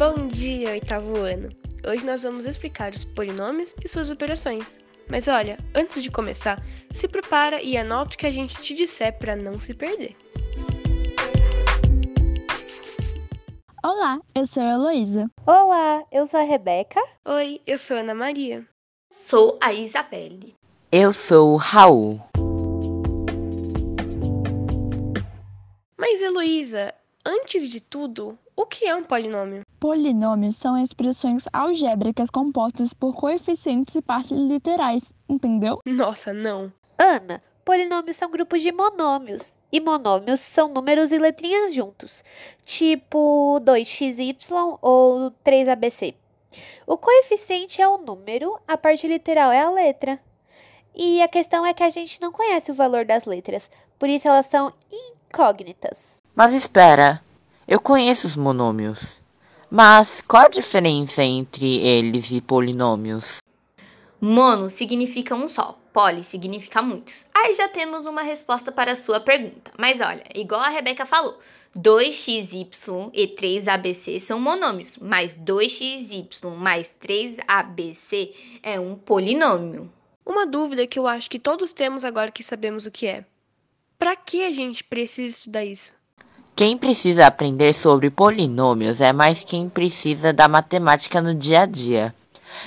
Bom dia, oitavo ano! Hoje nós vamos explicar os polinômios e suas operações. Mas olha, antes de começar, se prepara e anota o que a gente te disser para não se perder. Olá, eu sou a Heloísa. Olá, eu sou a Rebeca. Oi, eu sou a Ana Maria. Sou a Isabelle. Eu sou o Raul. Mas Heloísa, antes de tudo, o que é um polinômio? Polinômios são expressões algébricas compostas por coeficientes e partes literais, entendeu? Nossa, não. Ana, polinômios são grupos de monômios. E monômios são números e letrinhas juntos, tipo 2xy ou 3abc. O coeficiente é o número, a parte literal é a letra. E a questão é que a gente não conhece o valor das letras, por isso elas são incógnitas. Mas espera, eu conheço os monômios. Mas qual a diferença entre eles e polinômios? Mono significa um só, poli significa muitos. Aí já temos uma resposta para a sua pergunta. Mas olha, igual a Rebeca falou, 2xy e 3abc são monômios, mas 2xy mais 3abc é um polinômio. Uma dúvida que eu acho que todos temos agora que sabemos o que é. Para que a gente precisa estudar isso? Quem precisa aprender sobre polinômios é mais quem precisa da matemática no dia a dia.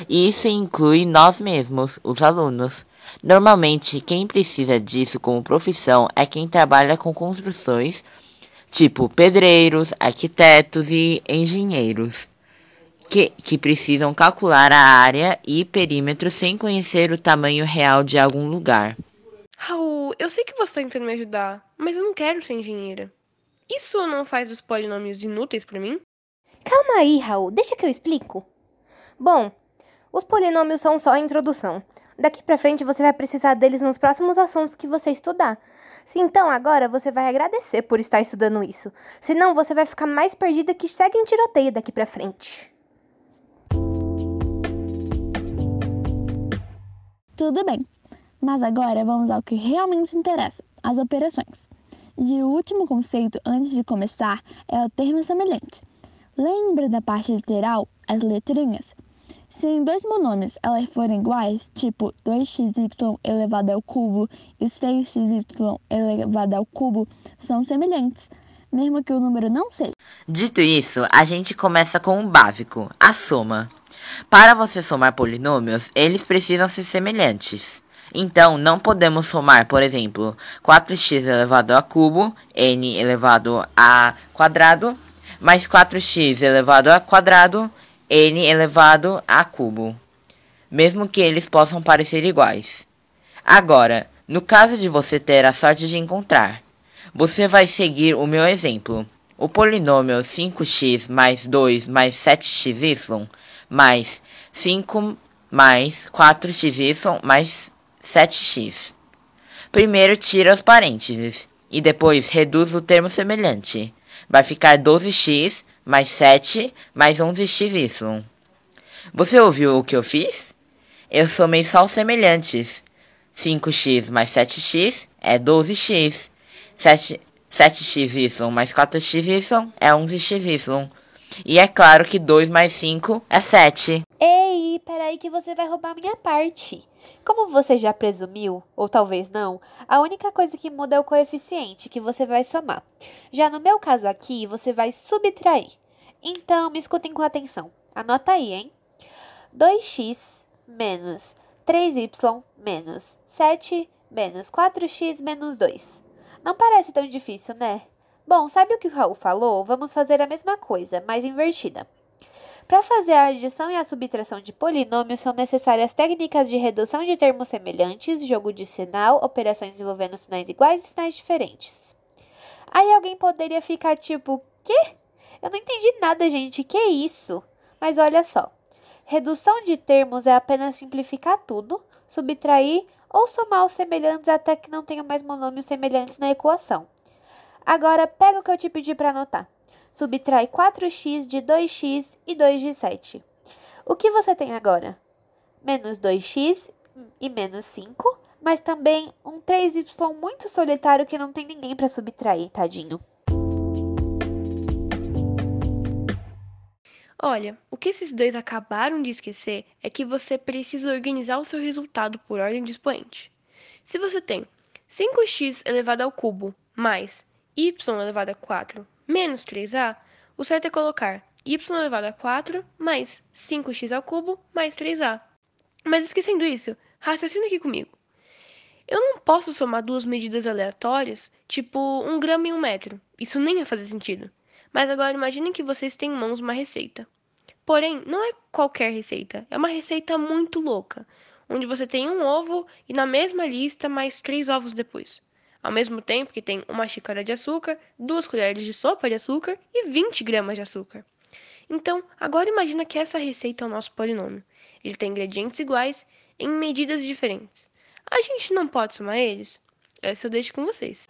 E isso inclui nós mesmos, os alunos. Normalmente, quem precisa disso como profissão é quem trabalha com construções, tipo pedreiros, arquitetos e engenheiros, que, que precisam calcular a área e perímetro sem conhecer o tamanho real de algum lugar. Raul, eu sei que você está tentando me ajudar, mas eu não quero ser engenheira. Isso não faz os polinômios inúteis para mim? Calma aí, Raul, deixa que eu explico. Bom, os polinômios são só a introdução. Daqui para frente você vai precisar deles nos próximos assuntos que você estudar. Então agora você vai agradecer por estar estudando isso. Senão você vai ficar mais perdida que segue em tiroteio daqui para frente. Tudo bem, mas agora vamos ao que realmente interessa: as operações. E o último conceito antes de começar é o termo semelhante. Lembra da parte literal, as letrinhas? Se em dois monômios elas forem iguais, tipo 2xy elevado ao cubo e 6xy elevado ao cubo, são semelhantes, mesmo que o número não seja. Dito isso, a gente começa com o básico, a soma. Para você somar polinômios, eles precisam ser semelhantes. Então, não podemos somar, por exemplo, 4x elevado a cubo, n elevado a quadrado, mais 4x elevado a quadrado, n elevado a cubo, mesmo que eles possam parecer iguais. Agora, no caso de você ter a sorte de encontrar, você vai seguir o meu exemplo. O polinômio 5x mais 2 mais 7xy mais 5 mais 4xy mais 7x. Primeiro tira os parênteses e depois reduz o termo semelhante. Vai ficar 12x mais 7 mais 11xy. Você ouviu o que eu fiz? Eu somei só os semelhantes. 5x mais 7x é 12x. 7, 7xy mais 4xy é 11xy. E é claro que 2 mais 5 é 7. Peraí que você vai roubar minha parte. Como você já presumiu, ou talvez não, a única coisa que muda é o coeficiente que você vai somar. Já no meu caso aqui, você vai subtrair. Então, me escutem com atenção. Anota aí, hein? 2x menos 3y menos 7 menos 4x menos 2. Não parece tão difícil, né? Bom, sabe o que o Raul falou? Vamos fazer a mesma coisa, mas invertida. Para fazer a adição e a subtração de polinômios, são necessárias técnicas de redução de termos semelhantes, jogo de sinal, operações envolvendo sinais iguais e sinais diferentes. Aí alguém poderia ficar tipo, quê? Eu não entendi nada, gente, que é isso? Mas olha só. Redução de termos é apenas simplificar tudo, subtrair ou somar os semelhantes até que não tenham mais monômios semelhantes na equação. Agora, pega o que eu te pedi para anotar. Subtrai 4x de 2x e 2 de 7. O que você tem agora? Menos 2x e menos 5, mas também um 3y muito solitário que não tem ninguém para subtrair, tadinho. Olha, o que esses dois acabaram de esquecer é que você precisa organizar o seu resultado por ordem de expoente. Se você tem 5x elevado ao cubo mais y elevado a 4 menos 3a, o certo é colocar y elevado a 4 mais 5x ao cubo mais 3a. Mas esquecendo isso, raciocina aqui comigo. Eu não posso somar duas medidas aleatórias, tipo um grama e um metro. Isso nem ia fazer sentido. Mas agora imaginem que vocês têm em mãos uma receita. Porém, não é qualquer receita, é uma receita muito louca, onde você tem um ovo e na mesma lista mais três ovos depois. Ao mesmo tempo que tem uma xícara de açúcar, duas colheres de sopa de açúcar e 20 gramas de açúcar. Então, agora imagina que essa receita é o nosso polinômio. Ele tem ingredientes iguais em medidas diferentes. A gente não pode somar eles? Essa eu deixo com vocês.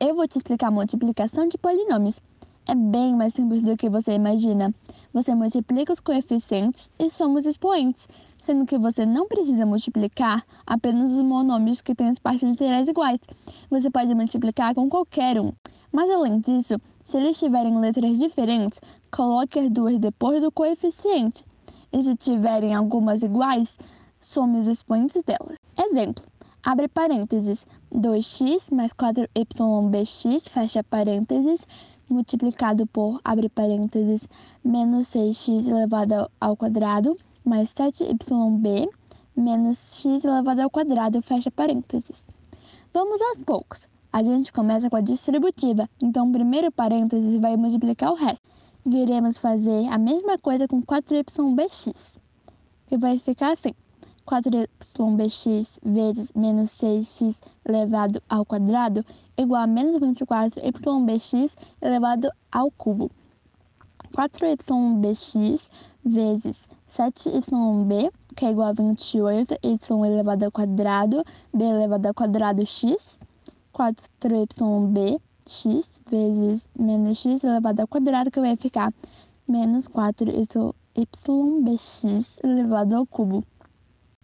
Eu vou te explicar a multiplicação de polinômios. É bem mais simples do que você imagina. Você multiplica os coeficientes e soma os expoentes, sendo que você não precisa multiplicar apenas os monômios que têm as partes literais iguais. Você pode multiplicar com qualquer um. Mas além disso, se eles tiverem letras diferentes, coloque as duas depois do coeficiente. E se tiverem algumas iguais, some os expoentes delas. Exemplo: abre parênteses, 2x mais 4ybx, fecha parênteses, multiplicado por, abre parênteses, menos 6x elevado ao quadrado, mais 7yb, menos x elevado ao quadrado, fecha parênteses. Vamos aos poucos. A gente começa com a distributiva, então o primeiro parênteses vai multiplicar o resto. Iremos fazer a mesma coisa com 4ybx, que vai ficar assim. 4ybx vezes menos 6x elevado ao quadrado igual a menos 24ybx elevado ao cubo. 4ybx vezes 7yb, que é igual a 28, y elevado ao quadrado, b elevado ao quadrado x. 4ybx vezes menos x elevado ao quadrado, que vai ficar menos 4ybx elevado ao cubo.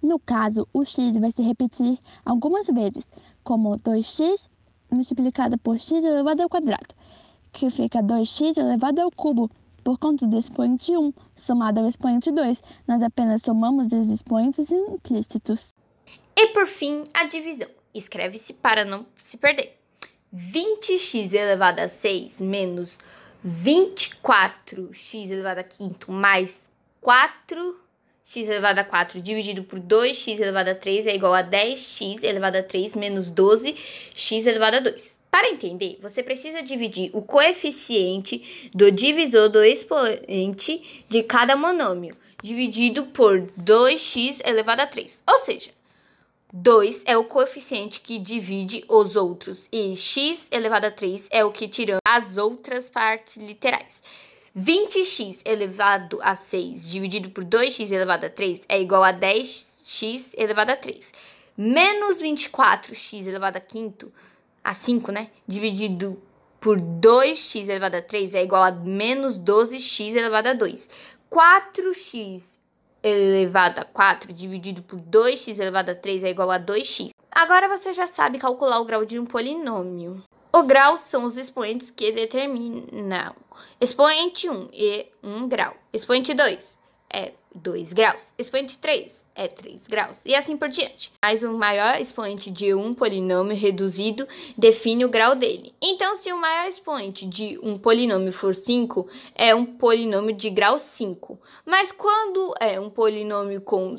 No caso, o x vai se repetir algumas vezes, como 2x multiplicado por x elevado ao quadrado, que fica 2x elevado ao cubo, por conta do expoente 1 somado ao expoente 2. Nós apenas somamos os expoentes implícitos. E por fim, a divisão. Escreve-se para não se perder. 20x elevado a 6 menos 24x elevado a 5 mais 4 x elevado a 4 dividido por 2x elevado a 3 é igual a 10x elevado a 3 menos 12x elevado a 2. Para entender, você precisa dividir o coeficiente do divisor do expoente de cada monômio, dividido por 2x elevado a 3. Ou seja, 2 é o coeficiente que divide os outros e x elevado a 3 é o que tira as outras partes literais. 20x elevado a 6 dividido por 2x elevado a 3 é igual a 10x elevado a 3. Menos 24x elevado a 5, a 5, né? Dividido por 2x elevado a 3 é igual a menos 12x elevado a 2. 4x elevado a 4 dividido por 2x elevado a 3 é igual a 2x. Agora você já sabe calcular o grau de um polinômio. O grau são os expoentes que determinam. Expoente 1 é 1 grau. Expoente 2 é 2 graus. Expoente 3 é 3 graus. E assim por diante. Mas o maior expoente de um polinômio reduzido define o grau dele. Então, se o maior expoente de um polinômio for 5, é um polinômio de grau 5. Mas quando é um polinômio com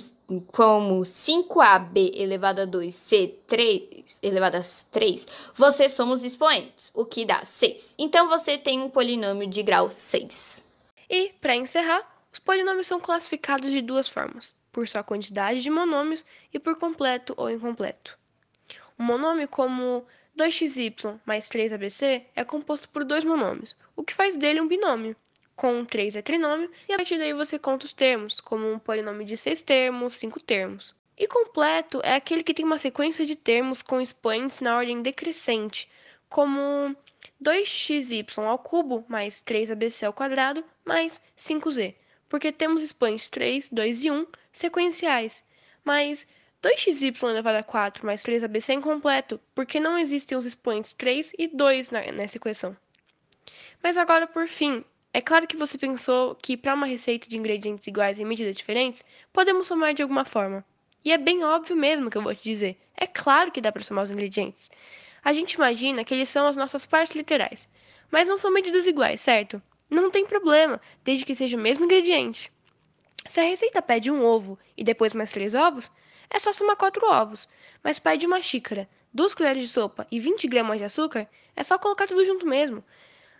como 5ab elevado a 2c 3 elevado a 3, você soma os expoentes, o que dá 6. Então você tem um polinômio de grau 6. E, para encerrar, os polinômios são classificados de duas formas: por sua quantidade de monômios e por completo ou incompleto. Um monômio como 2xy mais 3abc é composto por dois monômios, o que faz dele um binômio com 3 é trinômio, e a partir daí você conta os termos, como um polinômio de 6 termos, 5 termos. E completo é aquele que tem uma sequência de termos com expoentes na ordem decrescente, como 2xy ao cubo mais 3abc ao quadrado mais 5z, porque temos expoentes 3, 2 e 1 sequenciais, mas 2xy elevado a 4 mais 3abc é incompleto, porque não existem os expoentes 3 e 2 nessa equação. Mas agora, por fim, é claro que você pensou que para uma receita de ingredientes iguais em medidas diferentes, podemos somar de alguma forma. E é bem óbvio mesmo que eu vou te dizer. É claro que dá para somar os ingredientes. A gente imagina que eles são as nossas partes literais, mas não são medidas iguais, certo? Não tem problema, desde que seja o mesmo ingrediente. Se a receita pede um ovo e depois mais três ovos, é só somar quatro ovos. Mas pede uma xícara, duas colheres de sopa e 20 gramas de açúcar, é só colocar tudo junto mesmo.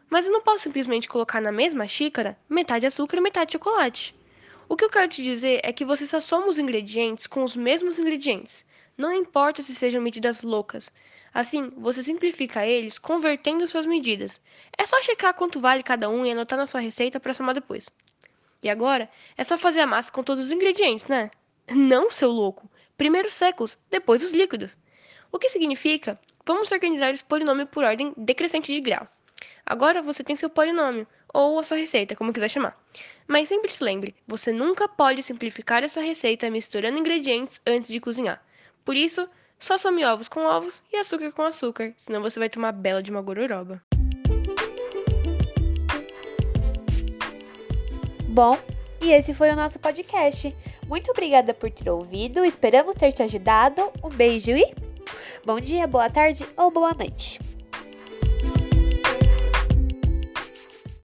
Mas eu não posso simplesmente colocar na mesma xícara metade açúcar e metade chocolate. O que eu quero te dizer é que você só soma os ingredientes com os mesmos ingredientes. Não importa se sejam medidas loucas. Assim, você simplifica eles convertendo suas medidas. É só checar quanto vale cada um e anotar na sua receita para somar depois. E agora, é só fazer a massa com todos os ingredientes, né? Não, seu louco. Primeiro secos, depois os líquidos. O que significa? Vamos organizar esse polinômio por ordem decrescente de grau. Agora você tem seu polinômio, ou a sua receita, como quiser chamar. Mas sempre se lembre, você nunca pode simplificar essa receita misturando ingredientes antes de cozinhar. Por isso, só some ovos com ovos e açúcar com açúcar, senão você vai tomar bela de uma gororoba. Bom, e esse foi o nosso podcast. Muito obrigada por ter ouvido, esperamos ter te ajudado. Um beijo e bom dia, boa tarde ou boa noite.